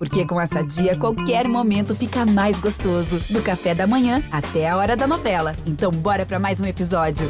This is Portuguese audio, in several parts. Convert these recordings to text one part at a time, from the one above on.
Porque com essa dia, qualquer momento fica mais gostoso. Do café da manhã até a hora da novela. Então, bora para mais um episódio.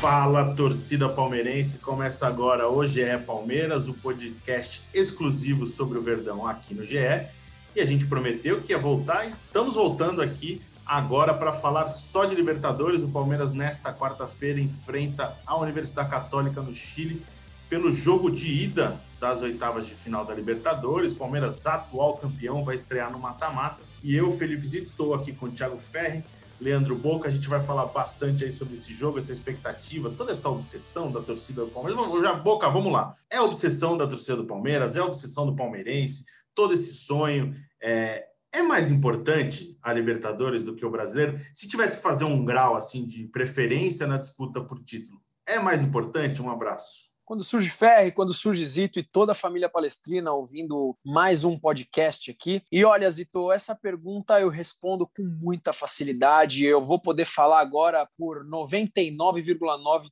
Fala, torcida palmeirense. Começa agora o GE Palmeiras, o podcast exclusivo sobre o Verdão aqui no GE. E a gente prometeu que ia voltar e estamos voltando aqui agora para falar só de Libertadores. O Palmeiras, nesta quarta-feira, enfrenta a Universidade Católica no Chile pelo jogo de ida das oitavas de final da Libertadores. Palmeiras, atual campeão, vai estrear no mata-mata. E eu, Felipe Zito, estou aqui com o Thiago Ferri, Leandro Boca. A gente vai falar bastante aí sobre esse jogo, essa expectativa, toda essa obsessão da torcida do Palmeiras. Já, Boca, vamos lá. É obsessão da torcida do Palmeiras, é obsessão do palmeirense, todo esse sonho. É, é mais importante a Libertadores do que o brasileiro? Se tivesse que fazer um grau assim de preferência na disputa por título, é mais importante? Um abraço. Quando surge Ferre, quando surge Zito e toda a família palestrina ouvindo mais um podcast aqui. E olha, Zito, essa pergunta eu respondo com muita facilidade. Eu vou poder falar agora por 99,9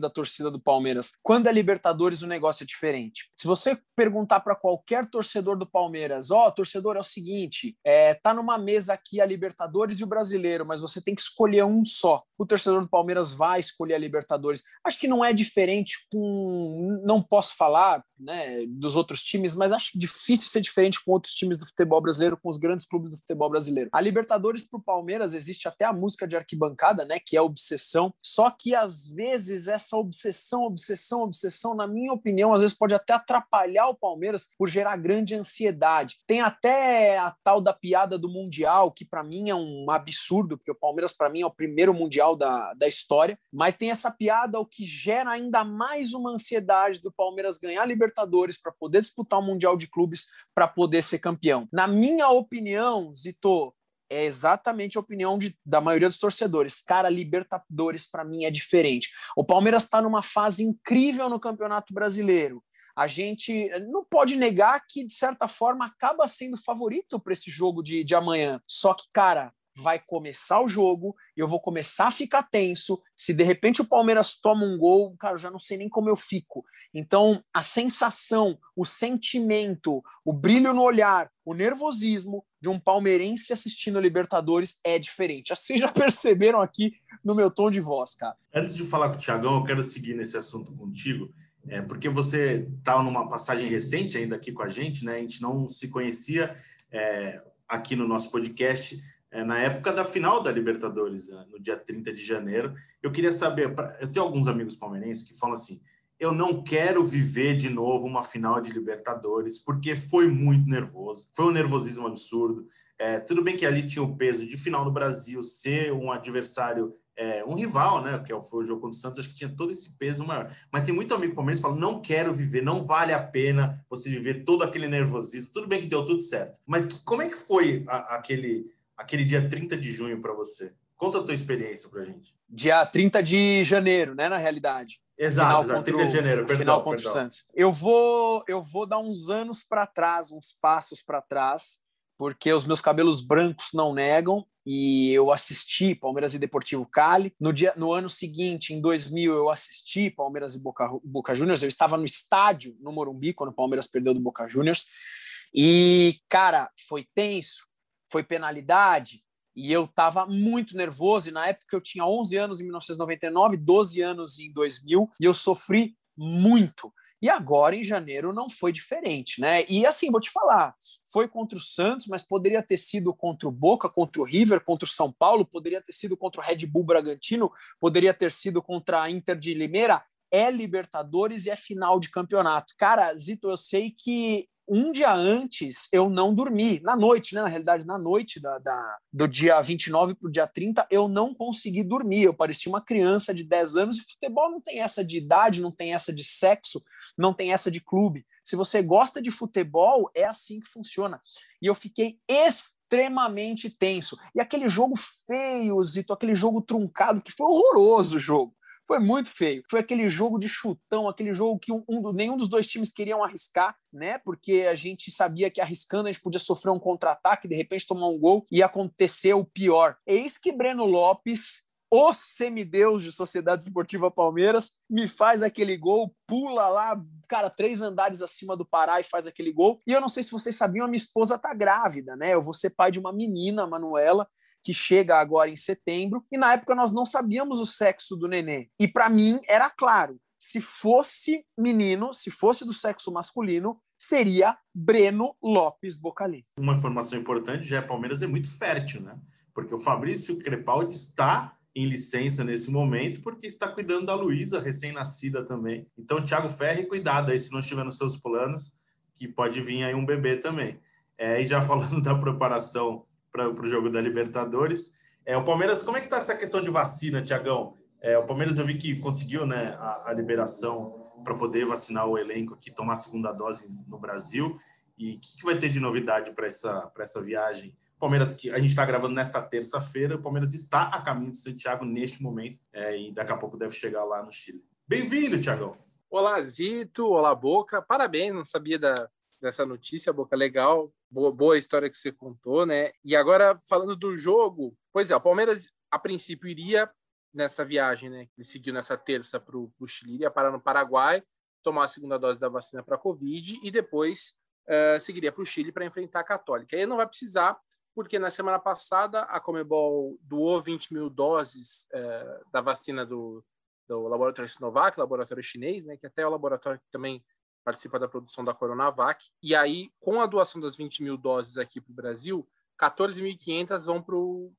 da torcida do Palmeiras. Quando é Libertadores, o negócio é diferente. Se você perguntar para qualquer torcedor do Palmeiras, ó, oh, torcedor, é o seguinte, é, tá numa mesa aqui a Libertadores e o Brasileiro, mas você tem que escolher um só. O torcedor do Palmeiras vai escolher a Libertadores. Acho que não é diferente com, não posso falar, né, dos outros times, mas acho difícil ser diferente com outros times do futebol brasileiro, com os grandes clubes do futebol brasileiro. A Libertadores para o Palmeiras existe até a música de arquibancada, né, que é obsessão. Só que às vezes essa obsessão, obsessão, obsessão, na minha opinião, às vezes pode até atrapalhar o Palmeiras por gerar grande ansiedade. Tem até a tal da piada do Mundial, que para mim é um absurdo, porque o Palmeiras para mim é o primeiro Mundial da, da história, mas tem essa piada o que gera ainda mais uma ansiedade do Palmeiras ganhar Libertadores para poder disputar o Mundial de Clubes, para poder ser campeão. Na minha opinião, Zito, é exatamente a opinião de, da maioria dos torcedores. Cara, Libertadores para mim é diferente. O Palmeiras está numa fase incrível no Campeonato Brasileiro. A gente não pode negar que, de certa forma, acaba sendo favorito para esse jogo de, de amanhã. Só que, cara, vai começar o jogo, eu vou começar a ficar tenso. Se de repente o Palmeiras toma um gol, cara, eu já não sei nem como eu fico. Então, a sensação, o sentimento, o brilho no olhar, o nervosismo de um palmeirense assistindo a Libertadores é diferente. Vocês já perceberam aqui no meu tom de voz, cara. Antes de falar com o Tiagão, eu quero seguir nesse assunto contigo, é, porque você está numa passagem recente ainda aqui com a gente, né? A gente não se conhecia é, aqui no nosso podcast é, na época da final da Libertadores, né, no dia 30 de janeiro. Eu queria saber, eu tenho alguns amigos palmeirenses que falam assim: eu não quero viver de novo uma final de Libertadores, porque foi muito nervoso, foi um nervosismo absurdo. É, tudo bem que ali tinha o peso de final do Brasil, ser um adversário, é, um rival, né? Que foi o jogo contra o Santos, acho que tinha todo esse peso maior. Mas tem muito amigo palmeirense que fala: não quero viver, não vale a pena você viver todo aquele nervosismo. Tudo bem que deu tudo certo, mas que, como é que foi a, aquele aquele dia 30 de junho para você? Conta a tua experiência para gente. Dia 30 de janeiro, né, na realidade. Exato, exato 30 de janeiro, perdão, final contra perdão. o Santos. Eu vou, eu vou dar uns anos para trás, uns passos para trás, porque os meus cabelos brancos não negam e eu assisti Palmeiras e Deportivo Cali. No, dia, no ano seguinte, em 2000, eu assisti Palmeiras e Boca, Boca Juniors. Eu estava no estádio, no Morumbi, quando o Palmeiras perdeu do Boca Juniors. E, cara, foi tenso, foi penalidade, e eu estava muito nervoso, e na época eu tinha 11 anos em 1999, 12 anos em 2000, e eu sofri muito. E agora, em janeiro, não foi diferente, né? E assim, vou te falar, foi contra o Santos, mas poderia ter sido contra o Boca, contra o River, contra o São Paulo, poderia ter sido contra o Red Bull Bragantino, poderia ter sido contra a Inter de Limeira. É Libertadores e é final de campeonato. Cara, Zito, eu sei que um dia antes eu não dormi, na noite, né? Na realidade, na noite da, da do dia 29 para o dia 30, eu não consegui dormir. Eu parecia uma criança de 10 anos e futebol não tem essa de idade, não tem essa de sexo, não tem essa de clube. Se você gosta de futebol, é assim que funciona. E eu fiquei extremamente tenso. E aquele jogo feio, Zito, aquele jogo truncado, que foi horroroso o jogo. Foi muito feio. Foi aquele jogo de chutão, aquele jogo que um, um, nenhum dos dois times queriam arriscar, né? Porque a gente sabia que arriscando a gente podia sofrer um contra-ataque, de repente tomar um gol e acontecer o pior. Eis que Breno Lopes o semideus de Sociedade Esportiva Palmeiras, me faz aquele gol, pula lá, cara, três andares acima do Pará e faz aquele gol. E eu não sei se vocês sabiam, a minha esposa tá grávida, né? Eu vou ser pai de uma menina, Manuela, que chega agora em setembro, e na época nós não sabíamos o sexo do nenê. E para mim era claro, se fosse menino, se fosse do sexo masculino, seria Breno Lopes Bocalin. Uma informação importante, já é Palmeiras é muito fértil, né? Porque o Fabrício Crepaldi está em licença nesse momento, porque está cuidando da Luísa, recém-nascida também. Então, Thiago Ferri, cuidado aí se não estiver nos seus planos, que pode vir aí um bebê também. É, e já falando da preparação para o jogo da Libertadores, é, o Palmeiras, como é que está essa questão de vacina, Tiagão? É, o Palmeiras eu vi que conseguiu né, a, a liberação para poder vacinar o elenco aqui, tomar a segunda dose no Brasil. E o que, que, vai ter de novidade para essa, essa viagem Palmeiras, que a gente está gravando nesta terça-feira, o Palmeiras está a caminho de Santiago neste momento é, e daqui a pouco deve chegar lá no Chile. Bem-vindo, Tiagão. Olá, Zito. Olá, Boca. Parabéns, não sabia da, dessa notícia, Boca. Legal. Boa, boa história que você contou, né? E agora, falando do jogo, pois é, o Palmeiras, a princípio, iria nessa viagem, né? Ele seguiu nessa terça para o Chile, iria parar no Paraguai, tomar a segunda dose da vacina para a Covid e depois uh, seguiria para o Chile para enfrentar a Católica. Aí não vai precisar porque na semana passada a Comebol doou 20 mil doses é, da vacina do, do laboratório Sinovac, laboratório chinês, né, que até é o laboratório que também participa da produção da Coronavac. E aí, com a doação das 20 mil doses aqui para o Brasil, 14.500 vão para o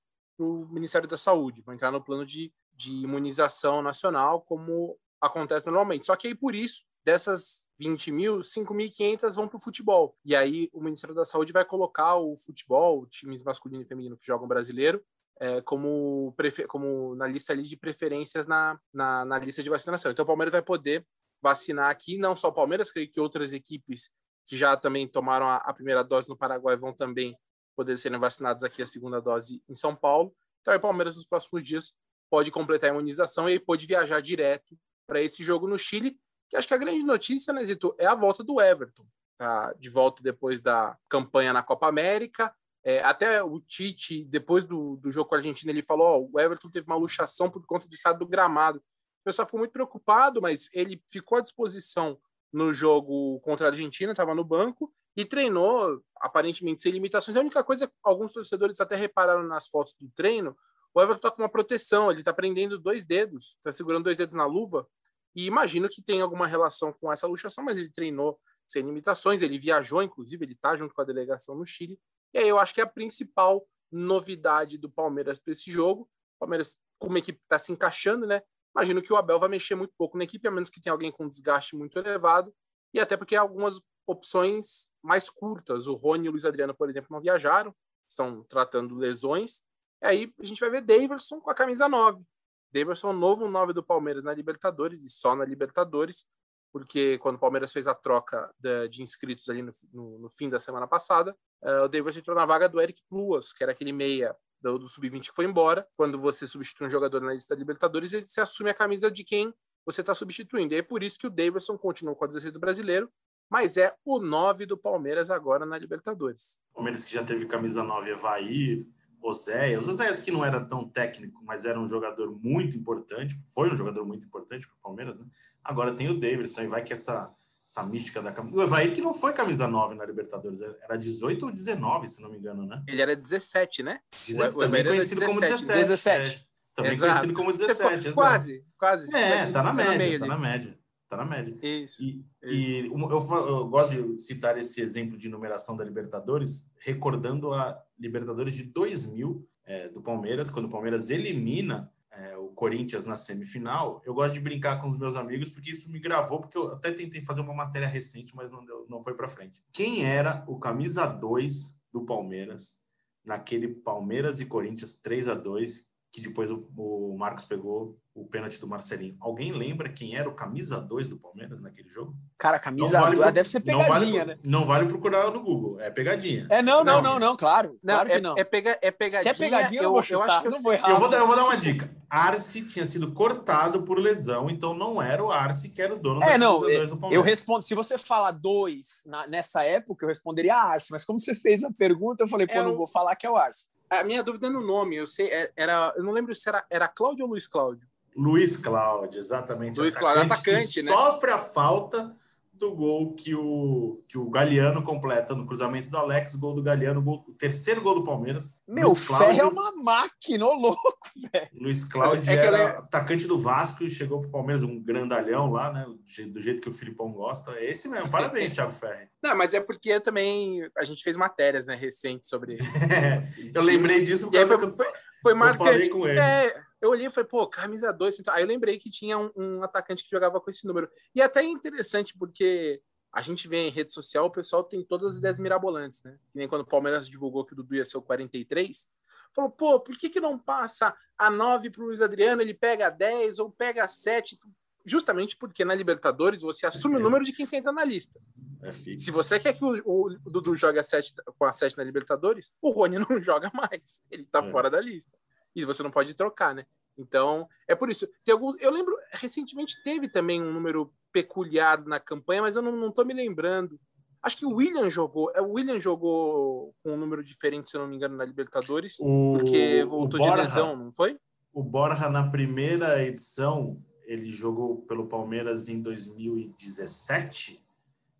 Ministério da Saúde, vão entrar no plano de, de imunização nacional, como acontece normalmente. Só que aí, por isso, dessas 20 mil, 5.500 vão para o futebol. E aí o Ministério da Saúde vai colocar o futebol, times masculino e feminino que jogam brasileiro, é, como, como na lista ali de preferências na, na, na, lista de vacinação. Então o Palmeiras vai poder vacinar aqui, não só o Palmeiras, creio que outras equipes que já também tomaram a, a primeira dose no Paraguai vão também poder serem vacinados aqui a segunda dose em São Paulo. Então o Palmeiras nos próximos dias pode completar a imunização e pode viajar direto para esse jogo no Chile, que acho que a grande notícia, né, Zito, é a volta do Everton. Tá de volta depois da campanha na Copa América. É, até o Tite, depois do, do jogo com a Argentina, ele falou: o Everton teve uma luxação por conta do estado do gramado. O pessoal ficou muito preocupado, mas ele ficou à disposição no jogo contra a Argentina, estava no banco e treinou, aparentemente sem limitações. A única coisa, alguns torcedores até repararam nas fotos do treino, o Everton está com uma proteção, ele está prendendo dois dedos, está segurando dois dedos na luva, e imagino que tem alguma relação com essa luxação, mas ele treinou sem limitações, ele viajou, inclusive, ele está junto com a delegação no Chile. E aí eu acho que é a principal novidade do Palmeiras para esse jogo. O Palmeiras, como equipe está se encaixando, né? Imagino que o Abel vai mexer muito pouco na equipe, a menos que tenha alguém com desgaste muito elevado, e até porque algumas opções mais curtas. O Rony e o Luiz Adriano, por exemplo, não viajaram, estão tratando lesões. E aí a gente vai ver Daverson com a camisa 9. Davidson, novo 9 do Palmeiras na Libertadores e só na Libertadores, porque quando o Palmeiras fez a troca de, inscritos ali no, no, no, fim da semana passada, uh, o Davidson entrou na vaga do Eric Pluas, que era aquele meia do, do Sub-20 que foi embora. Quando você substitui um jogador na lista da Libertadores, você assume a camisa de quem você está substituindo. E é por isso que o Davidson continuou com a 16 do brasileiro, mas é o 9 do Palmeiras agora na Libertadores. Palmeiras que já teve camisa 9 Evair, Oséias. Oséias que não era tão técnico, mas era um jogador muito importante, foi um jogador muito importante para o Palmeiras, né? Agora tem o Davidson, e vai que essa, essa mística da camisa. O Evair que não foi camisa 9 na Libertadores, era 18 ou 19, se não me engano, né? Ele era 17, né? o, também conhecido 17, como 17. 17. É, também Exato. conhecido como 17. Quase, quase. É, tá na média, tá na média. Tá na média. Isso. E, isso. e eu, eu, gosto de citar esse exemplo de numeração da Libertadores, recordando a Libertadores de 2000 é, do Palmeiras, quando o Palmeiras elimina é, o Corinthians na semifinal. Eu gosto de brincar com os meus amigos, porque isso me gravou, porque eu até tentei fazer uma matéria recente, mas não, deu, não foi para frente. Quem era o camisa 2 do Palmeiras naquele Palmeiras e Corinthians 3 a 2 que depois o, o Marcos pegou o pênalti do Marcelinho. Alguém lembra quem era o camisa 2 do Palmeiras naquele jogo? Cara, camisa 2 vale deve ser pegadinha, não vale, né? Não vale procurar no Google, é pegadinha. É, não, não, não, não, não claro. Não, claro é, não. É, pega, é pegadinha. Se é pegadinha, eu, eu, vou chutar, eu acho que eu, não vou errar. Eu vou, dar, eu vou dar uma dica. Arce tinha sido cortado por lesão, então não era o Arce que era o dono é, da não, camisa 2 do Palmeiras. Eu respondo, se você fala dois nessa época, eu responderia Arce, mas como você fez a pergunta, eu falei, pô, é não o... vou falar que é o Arce. A minha dúvida é no nome. Eu sei, é, era, eu não lembro se era, era Cláudio ou Luiz Cláudio. Luiz Cláudio, exatamente. Luiz Cláudio, atacante, né? Sofre a falta do gol que o, que o Galeano completa no cruzamento do Alex, gol do Galeano, gol, o terceiro gol do Palmeiras. Meu, Luiz Cláudio, é uma máquina, ô louco, velho. Luiz Cláudio é era é... atacante do Vasco e chegou pro Palmeiras um grandalhão lá, né? Do jeito que o Filipão gosta. É esse mesmo. Parabéns, Thiago Ferri. Não, mas é porque também a gente fez matérias, né, recentes sobre. É, eu lembrei disso porque foi, foi, foi marcante. Eu falei com ele. É, eu olhei e falei, pô, camisa 2. Aí eu lembrei que tinha um, um, atacante que jogava com esse número. E até é interessante, porque a gente vê em rede social, o pessoal tem todas as ideias mirabolantes, né? Que nem quando o Palmeiras divulgou que o Dudu ia ser o 43. Falou, pô, por que, que não passa a 9 para o Luiz Adriano, ele pega a 10 ou pega a 7? Justamente porque na Libertadores você assume o número de quem entra na lista. É Se você quer que o, o, o Dudu jogue a 7, com a 7 na Libertadores, o Rony não joga mais. Ele tá é. fora da lista e você não pode trocar, né? Então, é por isso. Tem alguns, eu lembro, recentemente teve também um número peculiar na campanha, mas eu não, não tô me lembrando. Acho que o William jogou. É, o William jogou com um número diferente, se eu não me engano, na Libertadores, o, porque voltou Borja, de lesão, não foi? O Borja, na primeira edição, ele jogou pelo Palmeiras em 2017.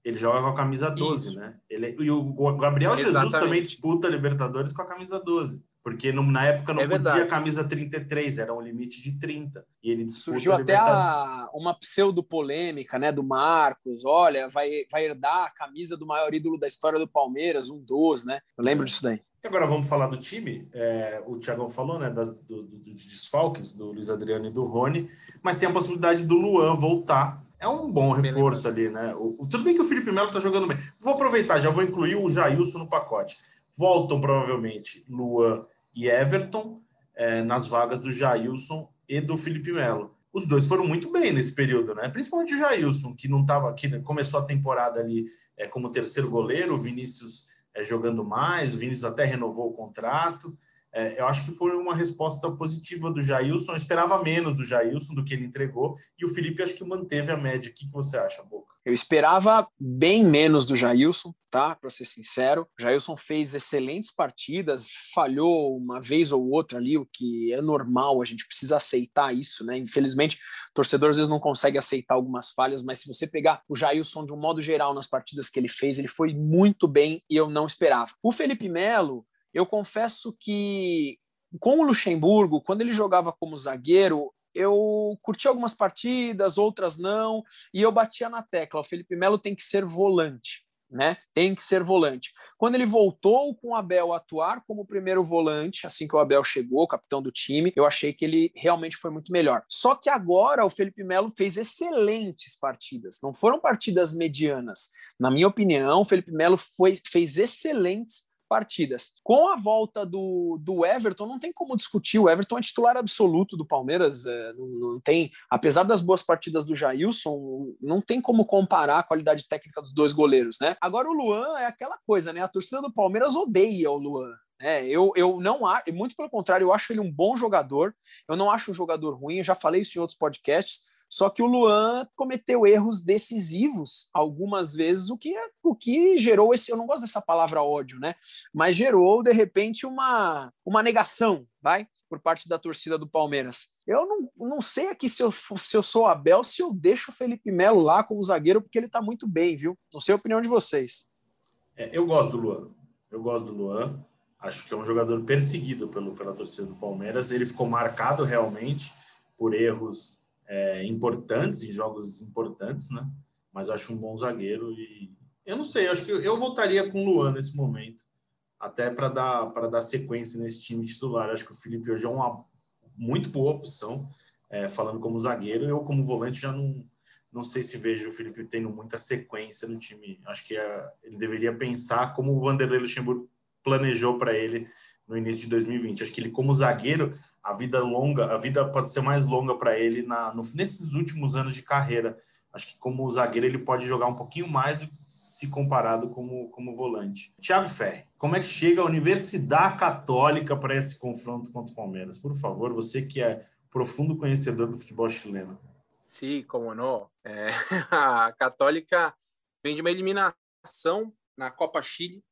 Ele joga com a camisa 12, Isso. né? Ele, e o Gabriel Exatamente. Jesus também disputa a Libertadores com a camisa 12. Porque na época não é podia camisa 33, era um limite de 30. E ele Surgiu até a, uma pseudo-polêmica né, do Marcos. Olha, vai, vai herdar a camisa do maior ídolo da história do Palmeiras, um 12, né? Eu lembro disso daí. Agora vamos falar do time. É, o Thiago falou né, das, do, do, dos desfalques do Luiz Adriano e do Rony, mas tem a possibilidade do Luan voltar é um bom reforço ali, né? O, tudo bem que o Felipe Melo tá jogando bem. Vou aproveitar, já vou incluir o Jailson no pacote. Voltam provavelmente Luan e Everton é, nas vagas do Jailson e do Felipe Melo. Os dois foram muito bem nesse período, né? Principalmente o Jailson, que não estava que começou a temporada ali é, como terceiro goleiro, o Vinícius é, jogando mais, o Vinícius até renovou o contrato. É, eu acho que foi uma resposta positiva do Jailson. Eu esperava menos do Jailson do que ele entregou. E o Felipe acho que manteve a média. O que, que você acha, Boca? Eu esperava bem menos do Jailson, tá? Para ser sincero. O Jailson fez excelentes partidas, falhou uma vez ou outra ali, o que é normal, a gente precisa aceitar isso, né? Infelizmente, o torcedor às vezes não consegue aceitar algumas falhas, mas se você pegar o Jailson de um modo geral nas partidas que ele fez, ele foi muito bem e eu não esperava. O Felipe Melo, eu confesso que com o Luxemburgo, quando ele jogava como zagueiro, eu curti algumas partidas, outras não, e eu batia na tecla: o Felipe Melo tem que ser volante. Né? Tem que ser volante. Quando ele voltou com o Abel a atuar como primeiro volante, assim que o Abel chegou, capitão do time, eu achei que ele realmente foi muito melhor. Só que agora o Felipe Melo fez excelentes partidas, não foram partidas medianas. Na minha opinião, o Felipe Melo foi, fez excelentes partidas. Com a volta do, do Everton, não tem como discutir. O Everton é titular absoluto do Palmeiras. É, não, não, tem, apesar das boas partidas do Jailson, não tem como comparar a qualidade técnica dos dois goleiros, né? Agora o Luan é aquela coisa, né? A torcida do Palmeiras odeia o Luan. É, eu, eu não acho, muito pelo contrário, eu acho ele um bom jogador. Eu não acho um jogador ruim, eu já falei isso em outros podcasts. Só que o Luan cometeu erros decisivos algumas vezes, o que, é, o que gerou esse. Eu não gosto dessa palavra ódio, né? Mas gerou, de repente, uma, uma negação, vai? Por parte da torcida do Palmeiras. Eu não, não sei aqui se eu, se eu sou Abel, se eu deixo o Felipe Melo lá como zagueiro, porque ele tá muito bem, viu? Não sei a opinião de vocês. É, eu gosto do Luan. Eu gosto do Luan. Acho que é um jogador perseguido pelo, pela torcida do Palmeiras. Ele ficou marcado realmente por erros é, importantes, em jogos importantes, né? Mas acho um bom zagueiro e eu não sei, acho que eu voltaria com o Luan nesse momento, até para dar para dar sequência nesse time titular. Acho que o Felipe hoje é uma muito boa opção, é, falando como zagueiro. Eu como volante já não não sei se vejo o Felipe tendo muita sequência no time. Acho que é, ele deveria pensar como o Vanderlei Luxemburgo planejou para ele no início de 2020. Acho que ele, como zagueiro, a vida longa, a vida pode ser mais longa para ele na, no, nesses últimos anos de carreira. Acho que como zagueiro ele pode jogar um pouquinho mais se comparado como, como volante. Thiago Ferri, como é que chega a Universidade Católica para esse confronto contra o Palmeiras? Por favor, você que é profundo conhecedor do futebol chileno. Sim, como não. É, a Católica vem de uma eliminação na Copa Chile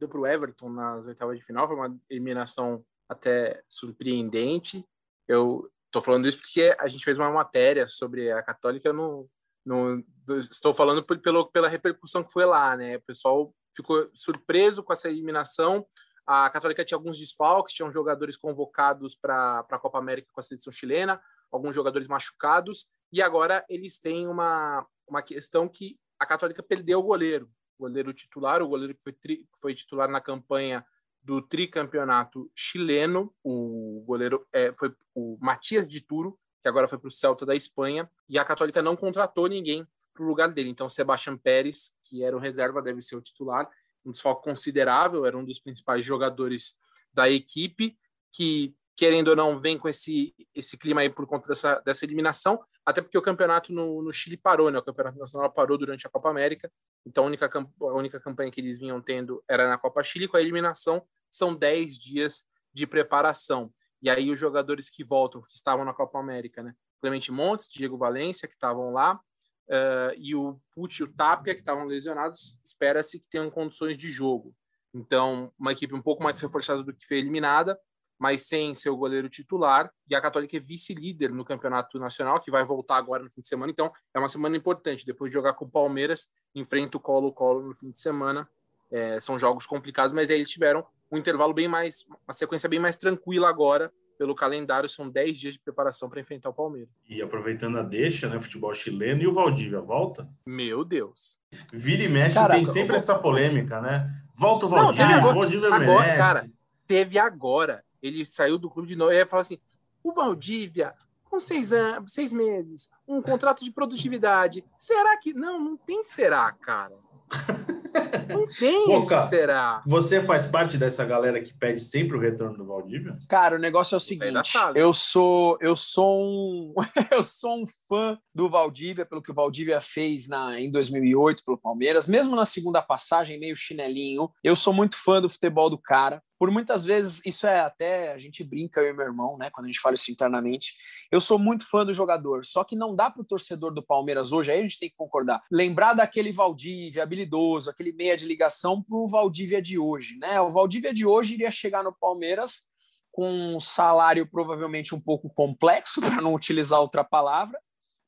deu para o Everton nas oitavas de final, foi uma eliminação até surpreendente. Eu estou falando isso porque a gente fez uma matéria sobre a Católica no, no estou falando pelo, pela repercussão que foi lá, né? O pessoal ficou surpreso com essa eliminação. A Católica tinha alguns desfalques, tinham jogadores convocados para a Copa América com a seleção chilena, alguns jogadores machucados, e agora eles têm uma, uma questão que a Católica perdeu o goleiro, goleiro titular, o goleiro que foi, tri, foi titular na campanha do tricampeonato chileno, o goleiro é, foi o Matias de Turo, que agora foi para o Celta da Espanha, e a Católica não contratou ninguém para o lugar dele. Então, Sebastião Pérez, que era o reserva, deve ser o titular, um desfalque considerável, era um dos principais jogadores da equipe, que, querendo ou não, vem com esse, esse clima aí por conta dessa, dessa eliminação, até porque o campeonato no, no Chile parou, né? O campeonato nacional parou durante a Copa América, então a única, a única campanha que eles vinham tendo era na Copa Chile, com a eliminação são 10 dias de preparação. E aí os jogadores que voltam, que estavam na Copa América, né? Clemente Montes, Diego Valência, que estavam lá, uh, e o Pucci e o Tapia, que estavam lesionados, espera-se que tenham condições de jogo. Então, uma equipe um pouco mais reforçada do que foi eliminada, mas sem seu goleiro titular. E a Católica é vice-líder no Campeonato Nacional, que vai voltar agora no fim de semana. Então, é uma semana importante. Depois de jogar com o Palmeiras, enfrenta o Colo-Colo no fim de semana. É, são jogos complicados, mas aí eles tiveram um intervalo bem mais, uma sequência bem mais tranquila agora, pelo calendário, são 10 dias de preparação para enfrentar o Palmeiras. E aproveitando a deixa, né? Futebol chileno e o Valdívia, volta? Meu Deus. Vira e mexe, Caraca, tem sempre essa polêmica, né? Volta o Valdívia, Não, agora, o Valdívia agora, merece. Cara, teve agora. Ele saiu do clube de novo e ia falar assim: o Valdívia, com seis, anos, seis meses, um contrato de produtividade. Será que. Não, não tem será, cara. Não tem Boca, será? Você faz parte dessa galera que pede sempre o retorno do Valdívia? Cara, o negócio é o seguinte, eu sou eu sou um eu sou um fã do Valdívia pelo que o Valdívia fez na em 2008 pelo Palmeiras, mesmo na segunda passagem meio chinelinho. Eu sou muito fã do futebol do cara por muitas vezes, isso é até, a gente brinca, eu e meu irmão, né, quando a gente fala isso internamente, eu sou muito fã do jogador, só que não dá para o torcedor do Palmeiras hoje, aí a gente tem que concordar, lembrar daquele Valdívia habilidoso, aquele meia de ligação para o Valdívia de hoje, né, o Valdívia de hoje iria chegar no Palmeiras com um salário provavelmente um pouco complexo, para não utilizar outra palavra,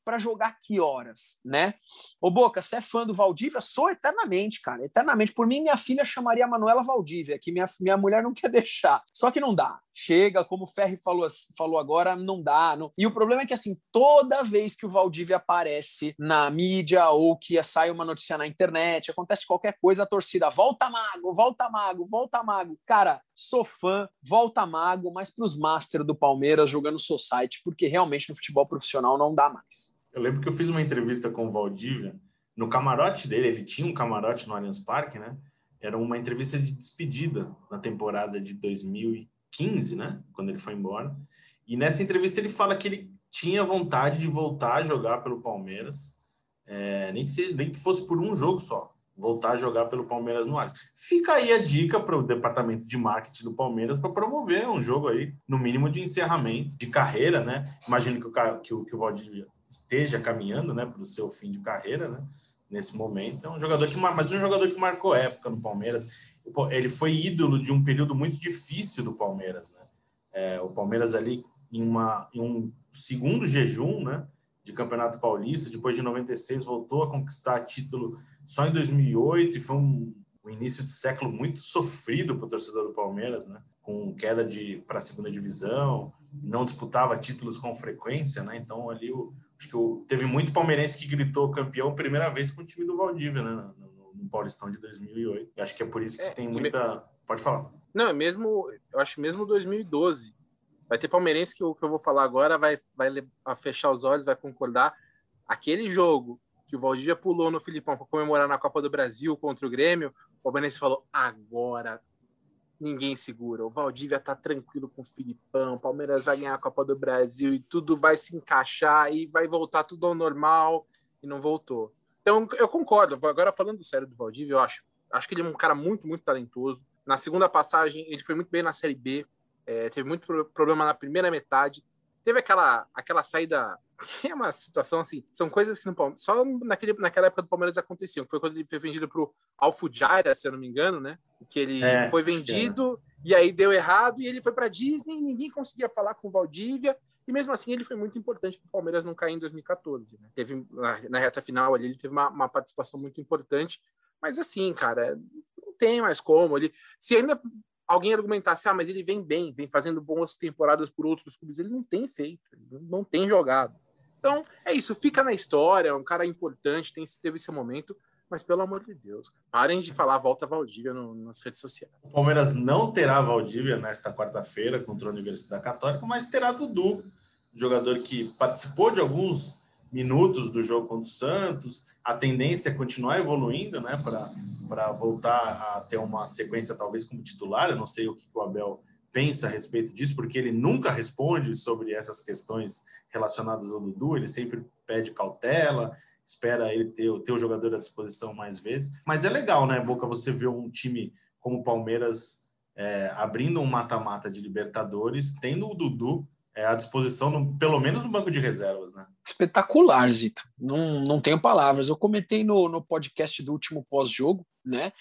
para jogar que horas, né? Ô Boca, você é fã do Valdívia? Sou eternamente, cara, eternamente. Por mim, minha filha chamaria Manuela Valdívia, que minha, minha mulher não quer deixar. Só que não dá. Chega, como o Ferri falou, falou agora, não dá. Não... E o problema é que, assim, toda vez que o Valdívia aparece na mídia ou que sai uma notícia na internet, acontece qualquer coisa, a torcida volta mago, volta mago, volta mago. Cara, sou fã, volta mago, mas para os Master do Palmeiras jogando Society, porque realmente no futebol profissional não dá mais. Eu lembro que eu fiz uma entrevista com o Valdívia, no camarote dele, ele tinha um camarote no Allianz Parque, né? Era uma entrevista de despedida na temporada de 2015, né? Quando ele foi embora. E nessa entrevista ele fala que ele tinha vontade de voltar a jogar pelo Palmeiras, é, nem, que seja, nem que fosse por um jogo só, voltar a jogar pelo Palmeiras no Allianz. Fica aí a dica para o departamento de marketing do Palmeiras para promover um jogo aí, no mínimo de encerramento de carreira, né? Imagino que o, que o, que o Valdívia esteja caminhando né, para o seu fim de carreira, né, nesse momento. É um jogador que, mas um jogador que marcou época no Palmeiras. Ele foi ídolo de um período muito difícil do Palmeiras. Né? É, o Palmeiras ali em, uma, em um segundo jejum né, de Campeonato Paulista, depois de 96 voltou a conquistar título só em 2008 e foi um, um início de século muito sofrido para o torcedor do Palmeiras, né? com queda para a segunda divisão, não disputava títulos com frequência, né? Então ali o, Acho que teve muito palmeirense que gritou campeão primeira vez com o time do Valdívia, né? No, no Paulistão de 2008. acho que é por isso que é, tem muita. Me... Pode falar. Não, é mesmo. Eu acho mesmo 2012. Vai ter palmeirense que o que eu vou falar agora vai, vai fechar os olhos, vai concordar. Aquele jogo que o Valdívia pulou no Filipão para comemorar na Copa do Brasil contra o Grêmio, o palmeirense falou: agora ninguém segura. O Valdívia tá tranquilo com o Filipão, o Palmeiras vai ganhar a Copa do Brasil e tudo vai se encaixar e vai voltar tudo ao normal e não voltou. Então eu concordo. Agora falando sério do Valdívia, eu acho, acho que ele é um cara muito, muito talentoso. Na segunda passagem, ele foi muito bem na Série B, é, teve muito problema na primeira metade. Teve aquela, aquela saída é uma situação assim, são coisas que no só naquele, naquela época do Palmeiras aconteciam, foi quando ele foi vendido pro Alfujaira, se eu não me engano, né? Que ele é, foi vendido e aí deu errado e ele foi para Disney e ninguém conseguia falar com o Valdívia. E mesmo assim ele foi muito importante para o Palmeiras não cair em 2014. Né? Teve na, na, reta final ali, ele teve uma, uma participação muito importante. Mas assim, cara, não tem mais como. Ele, se ainda alguém argumentasse, ah, mas ele vem bem, vem fazendo boas temporadas por outros clubes, ele não tem feito, ele não tem jogado. Então, é isso, fica na história, é um cara importante, tem, teve esse momento, mas pelo amor de Deus, parem de falar volta Valdívia no, nas redes sociais. O Palmeiras não terá Valdívia nesta quarta-feira contra a Universidade Católica, mas terá Dudu, jogador que participou de alguns minutos do jogo contra o Santos. A tendência é continuar evoluindo, né, para voltar a ter uma sequência talvez como titular. Eu não sei o que o Abel pensa a respeito disso, porque ele nunca responde sobre essas questões relacionadas ao Dudu, ele sempre pede cautela, espera ele ter, ter o jogador à disposição mais vezes. Mas é legal, né, Boca, você ver um time como o Palmeiras é, abrindo um mata-mata de Libertadores, tendo o Dudu é, à disposição, no, pelo menos no banco de reservas, né? Espetacular, Zito. Não, não tenho palavras. Eu comentei no, no podcast do último pós-jogo né,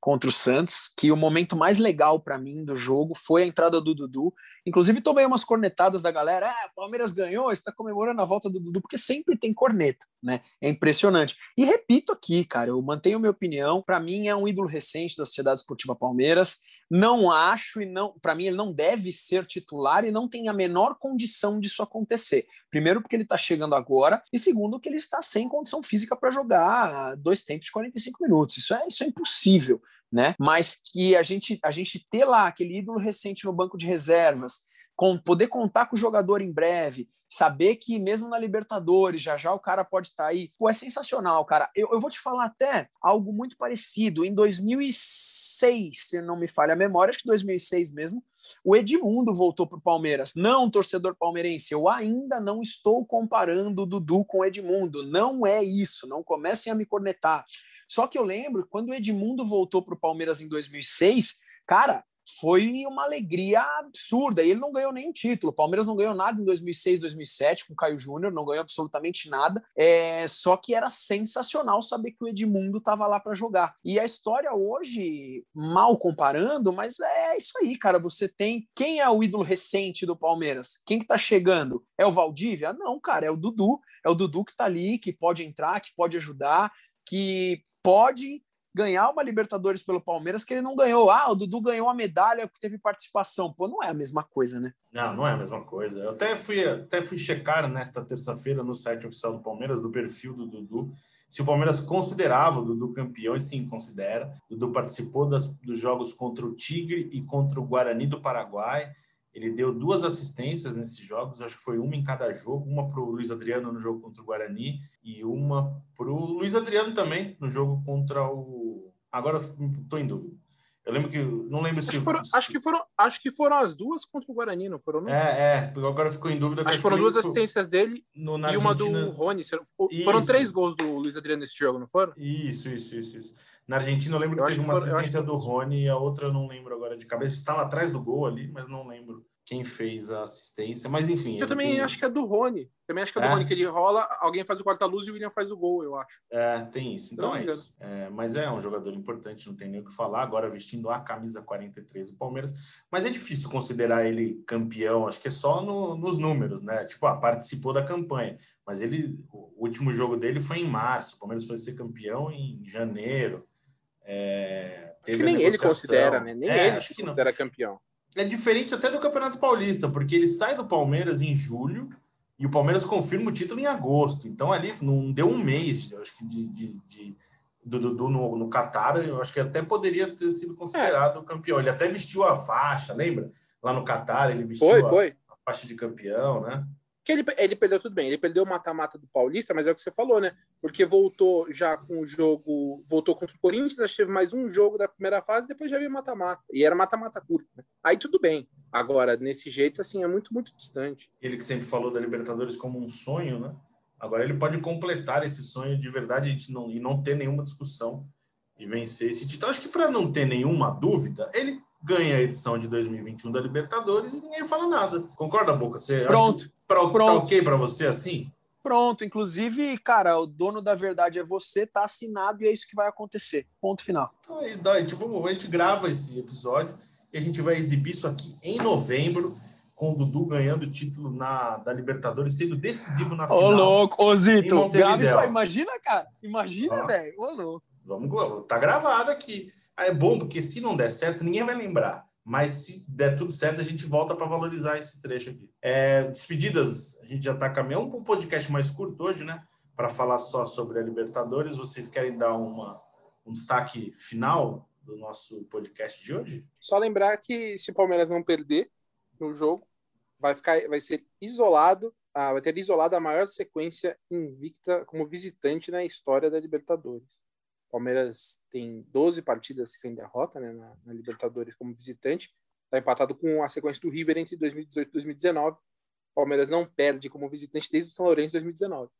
contra o Santos, que o momento mais legal para mim do jogo foi a entrada do Dudu. Inclusive, tomei umas cornetadas da galera. Ah, Palmeiras ganhou, está comemorando a volta do Dudu, porque sempre tem corneta, né? É impressionante. E repito aqui, cara, eu mantenho minha opinião. Para mim, é um ídolo recente da Sociedade Esportiva Palmeiras. Não acho e não, para mim, ele não deve ser titular e não tem a menor condição disso acontecer. Primeiro, porque ele está chegando agora, e segundo, que ele está sem condição física para jogar dois tempos de 45 minutos. Isso é, isso é impossível, né? Mas que a gente, a gente ter lá aquele ídolo recente no banco de reservas, com poder contar com o jogador em breve, saber que mesmo na Libertadores, já já o cara pode estar tá aí, pô, é sensacional, cara. Eu, eu vou te falar até algo muito parecido. Em 2006, se não me falha a memória, acho que 2006 mesmo, o Edmundo voltou para o Palmeiras. Não, torcedor palmeirense, eu ainda não estou comparando o Dudu com o Edmundo. Não é isso, não comecem a me cornetar. Só que eu lembro, quando o Edmundo voltou para o Palmeiras em 2006, cara, foi uma alegria absurda. E ele não ganhou nenhum título. O Palmeiras não ganhou nada em 2006, 2007 com o Caio Júnior, não ganhou absolutamente nada. É, só que era sensacional saber que o Edmundo estava lá para jogar. E a história hoje, mal comparando, mas é isso aí, cara. Você tem quem é o ídolo recente do Palmeiras? Quem que tá chegando? É o Valdívia? Não, cara, é o Dudu. É o Dudu que tá ali, que pode entrar, que pode ajudar, que pode ganhar uma Libertadores pelo Palmeiras que ele não ganhou. Ah, o Dudu ganhou a medalha que teve participação. Pô, não é a mesma coisa, né? Não, não é a mesma coisa. Eu até fui, até fui checar nesta terça-feira no site oficial do Palmeiras, do perfil do Dudu, se o Palmeiras considerava o Dudu campeão, e sim, considera. O Dudu participou das, dos jogos contra o Tigre e contra o Guarani do Paraguai. Ele deu duas assistências nesses jogos, acho que foi uma em cada jogo, uma para o Luiz Adriano no jogo contra o Guarani e uma para o Luiz Adriano também no jogo contra o. Agora estou em dúvida. Eu lembro que. Não lembro acho se. Que foram, acho, que foram, acho que foram as duas contra o Guarani, não foram? Não? É, é. Agora ficou em dúvida. Acho que foram duas assistências dele no, e uma do Rony. Foram isso. três gols do Luiz Adriano nesse jogo, não foram? Isso, isso, isso. isso. Na Argentina, eu lembro que eu teve uma assistência do Rony e a outra eu não lembro agora de cabeça. Estava atrás do gol ali, mas não lembro quem fez a assistência. Mas enfim. Eu também tem... acho que é do Rony. Também acho que é do é? Rony, que ele rola, alguém faz o quarta-luz e o William faz o gol, eu acho. É, tem isso. Então é isso. É, mas é um jogador importante, não tem nem o que falar. Agora vestindo a camisa 43 do Palmeiras. Mas é difícil considerar ele campeão, acho que é só no, nos números, né? Tipo, ah, participou da campanha. Mas ele, o último jogo dele foi em março. O Palmeiras foi ser campeão em janeiro. É, acho que nem ele considera, né? Nem é, ele acho que considera não. campeão. É diferente até do Campeonato Paulista, porque ele sai do Palmeiras em julho e o Palmeiras confirma o título em agosto. Então ali não deu um mês, acho que de, de, de do Dudu no, no Qatar, eu acho que até poderia ter sido considerado é. campeão. Ele até vestiu a faixa, lembra? Lá no Qatar, ele vestiu foi, a, foi. a faixa de campeão, né? Que ele, ele perdeu tudo bem, ele perdeu o mata-mata do Paulista, mas é o que você falou, né? Porque voltou já com o jogo, voltou contra o Corinthians, já teve mais um jogo da primeira fase, depois já veio mata-mata. E era mata-mata curto, né? Aí tudo bem. Agora, nesse jeito, assim, é muito, muito distante. Ele que sempre falou da Libertadores como um sonho, né? Agora ele pode completar esse sonho de verdade não, e não ter nenhuma discussão e vencer esse título. Acho que para não ter nenhuma dúvida, ele ganha a edição de 2021 da Libertadores e ninguém fala nada. Concorda, Boca? Você Pronto. Pra, tá Pronto. Tá ok para você assim? Pronto, inclusive, cara, o dono da verdade é você, tá assinado e é isso que vai acontecer. Ponto final. Então, a gente, vamos, a gente grava esse episódio e a gente vai exibir isso aqui em novembro, com o Dudu ganhando o título na, da Libertadores, sendo decisivo na final. Ô, louco, ô Zito, grava isso aí. Imagina, cara. Imagina, velho. Ô, louco. Vamos, tá gravado aqui. É bom, porque se não der certo, ninguém vai lembrar. Mas se der tudo certo, a gente volta para valorizar esse trecho aqui. É, despedidas, a gente já está caminhando um podcast mais curto hoje, né? Para falar só sobre a Libertadores. Vocês querem dar uma, um destaque final do nosso podcast de hoje? Só lembrar que se o Palmeiras não perder no jogo, vai ficar, vai ser isolado, ah, vai ter isolado a maior sequência invicta como visitante na história da Libertadores. Palmeiras tem 12 partidas sem derrota né, na, na Libertadores como visitante. Está empatado com a sequência do River entre 2018 e 2019. Palmeiras não perde como visitante desde o São Lourenço de 2019.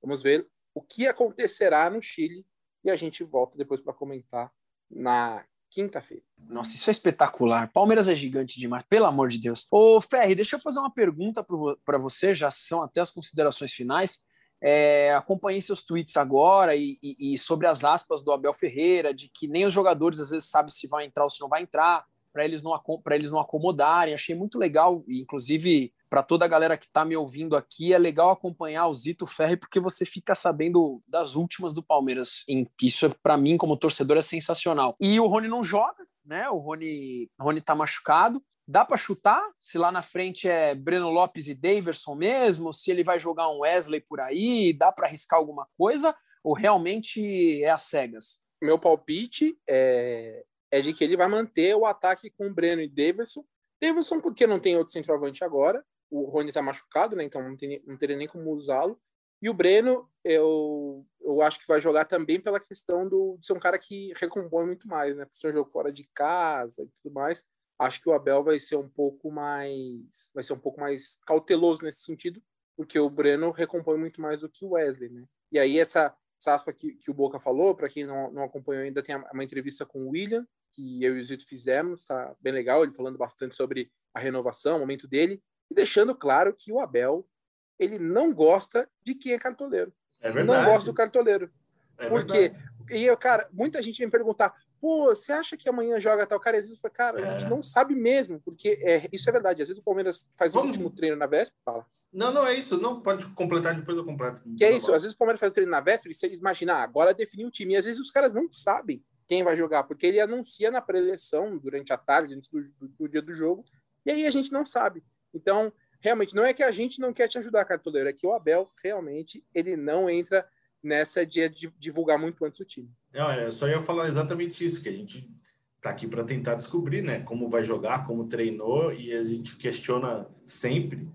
Vamos ver o que acontecerá no Chile e a gente volta depois para comentar na quinta-feira. Nossa, isso é espetacular. Palmeiras é gigante demais, pelo amor de Deus. Ô, Ferri, deixa eu fazer uma pergunta para você, já são até as considerações finais. É, acompanhei seus tweets agora e, e, e, sobre as aspas do Abel Ferreira, de que nem os jogadores às vezes sabem se vai entrar ou se não vai entrar, para eles, não, eles não acomodarem. Achei muito legal, e inclusive para toda a galera que está me ouvindo aqui, é legal acompanhar o Zito Ferri, porque você fica sabendo das últimas do Palmeiras. Isso, para mim, como torcedor, é sensacional. E o Rony não joga, né? O Rony, Rony tá machucado. Dá para chutar se lá na frente é Breno Lopes e Daverson mesmo, se ele vai jogar um Wesley por aí, dá para arriscar alguma coisa ou realmente é às cegas? Meu palpite é, é de que ele vai manter o ataque com Breno e Daverson. Daverson porque não tem outro centroavante agora, o Rony está machucado, né? Então não, tem, não teria nem como usá-lo. E o Breno, eu, eu acho que vai jogar também pela questão do, de ser um cara que recompõe muito mais, né? Por ser um jogo fora de casa e tudo mais acho que o Abel vai ser um pouco mais vai ser um pouco mais cauteloso nesse sentido, porque o Breno recompõe muito mais do que o Wesley, né? E aí essa, essa aspa que, que o Boca falou, para quem não, não acompanhou ainda, tem uma entrevista com o William, que eu e o Zito fizemos, tá bem legal, ele falando bastante sobre a renovação, o momento dele, e deixando claro que o Abel, ele não gosta de quem é cartoleiro. É verdade. Não gosta do cartoleiro. É porque, verdade. e eu, cara, muita gente vem perguntar, pô, você acha que amanhã joga tal? Cara, às vezes foi, cara, é. a gente é. não sabe mesmo, porque é, isso é verdade. Às vezes o Palmeiras faz Vamos... o último treino na véspera, fala. Não, não é isso. Não, pode completar, depois eu completo. Que é isso, às vezes o Palmeiras faz o treino na véspera e você imagina, ah, agora definiu o time. E às vezes os caras não sabem quem vai jogar, porque ele anuncia na preleção durante a tarde, antes do, do, do dia do jogo, e aí a gente não sabe. Então, realmente, não é que a gente não quer te ajudar, cartoleiro, é que o Abel, realmente, ele não entra nessa de divulgar muito antes o time. Não, é, só ia falar exatamente isso, que a gente tá aqui para tentar descobrir, né, como vai jogar, como treinou, e a gente questiona sempre,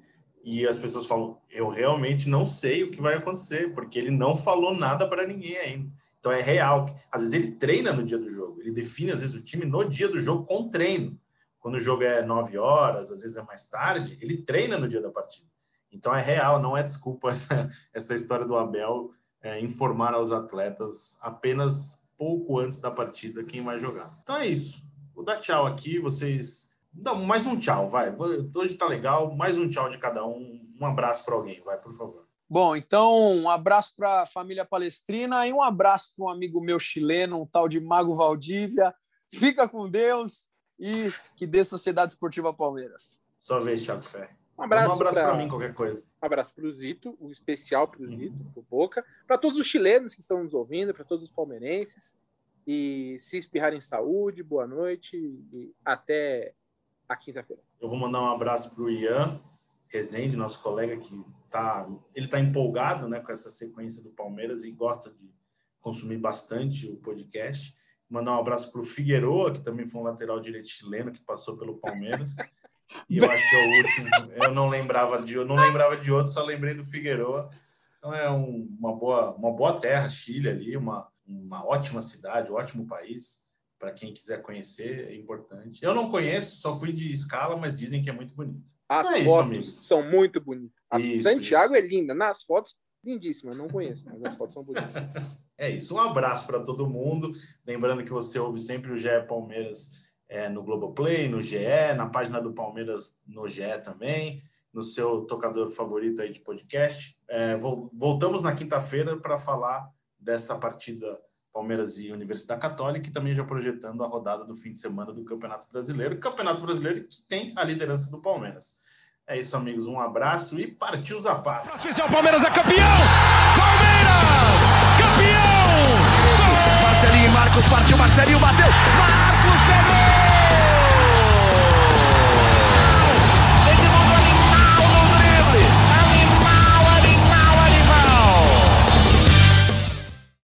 e as pessoas falam, eu realmente não sei o que vai acontecer, porque ele não falou nada para ninguém ainda. Então é real. Às vezes ele treina no dia do jogo, ele define às vezes o time no dia do jogo com treino. Quando o jogo é 9 horas, às vezes é mais tarde, ele treina no dia da partida. Então é real, não é desculpa essa, essa história do Abel é, informar aos atletas apenas pouco antes da partida quem vai jogar. Então é isso. Vou dar tchau aqui, vocês. Dá mais um tchau, vai. Hoje tá legal, mais um tchau de cada um. Um abraço para alguém, vai, por favor. Bom, então um abraço para a família palestrina e um abraço para um amigo meu chileno, um tal de Mago Valdívia. Fica com Deus e que dê Sociedade Esportiva Palmeiras. Só vez, Thiago Ferre. Um abraço, um abraço para mim, qualquer coisa. Um abraço para o Zito, um especial para o Zito, uhum. para Boca, para todos os chilenos que estão nos ouvindo, para todos os palmeirenses. E se espirrarem saúde, boa noite e até a quinta-feira. Eu vou mandar um abraço para o Ian Rezende, nosso colega que tá, ele tá empolgado, né, com essa sequência do Palmeiras e gosta de consumir bastante o podcast. Mandar um abraço para o Figueroa, que também foi um lateral direito chileno que passou pelo Palmeiras. E eu acho que é o último. Eu não lembrava de, eu não lembrava de outro, só lembrei do Figueroa. Então é um, uma boa, uma boa terra, Chile ali, uma, uma ótima cidade, um ótimo país. Para quem quiser conhecer, é importante. Eu não conheço, só fui de escala, mas dizem que é muito bonito. As é fotos isso, são muito bonitas. Isso, Santiago isso. é linda, nas fotos lindíssima. Não conheço, mas as fotos são bonitas. é isso. Um abraço para todo mundo. Lembrando que você ouve sempre o GE Palmeiras é, no Globoplay, no GE, na página do Palmeiras no GE também. no seu tocador favorito aí de podcast. É, voltamos na quinta-feira para falar dessa partida Palmeiras e Universidade Católica e também já projetando a rodada do fim de semana do Campeonato Brasileiro. Campeonato Brasileiro que tem a liderança do Palmeiras. É isso, amigos. Um abraço e partiu Zapata. O Palmeiras é campeão! Palmeiras! Campeão! Marcelinho e Marcos partiu, Marcelinho bateu! Marcos pegou! Hey!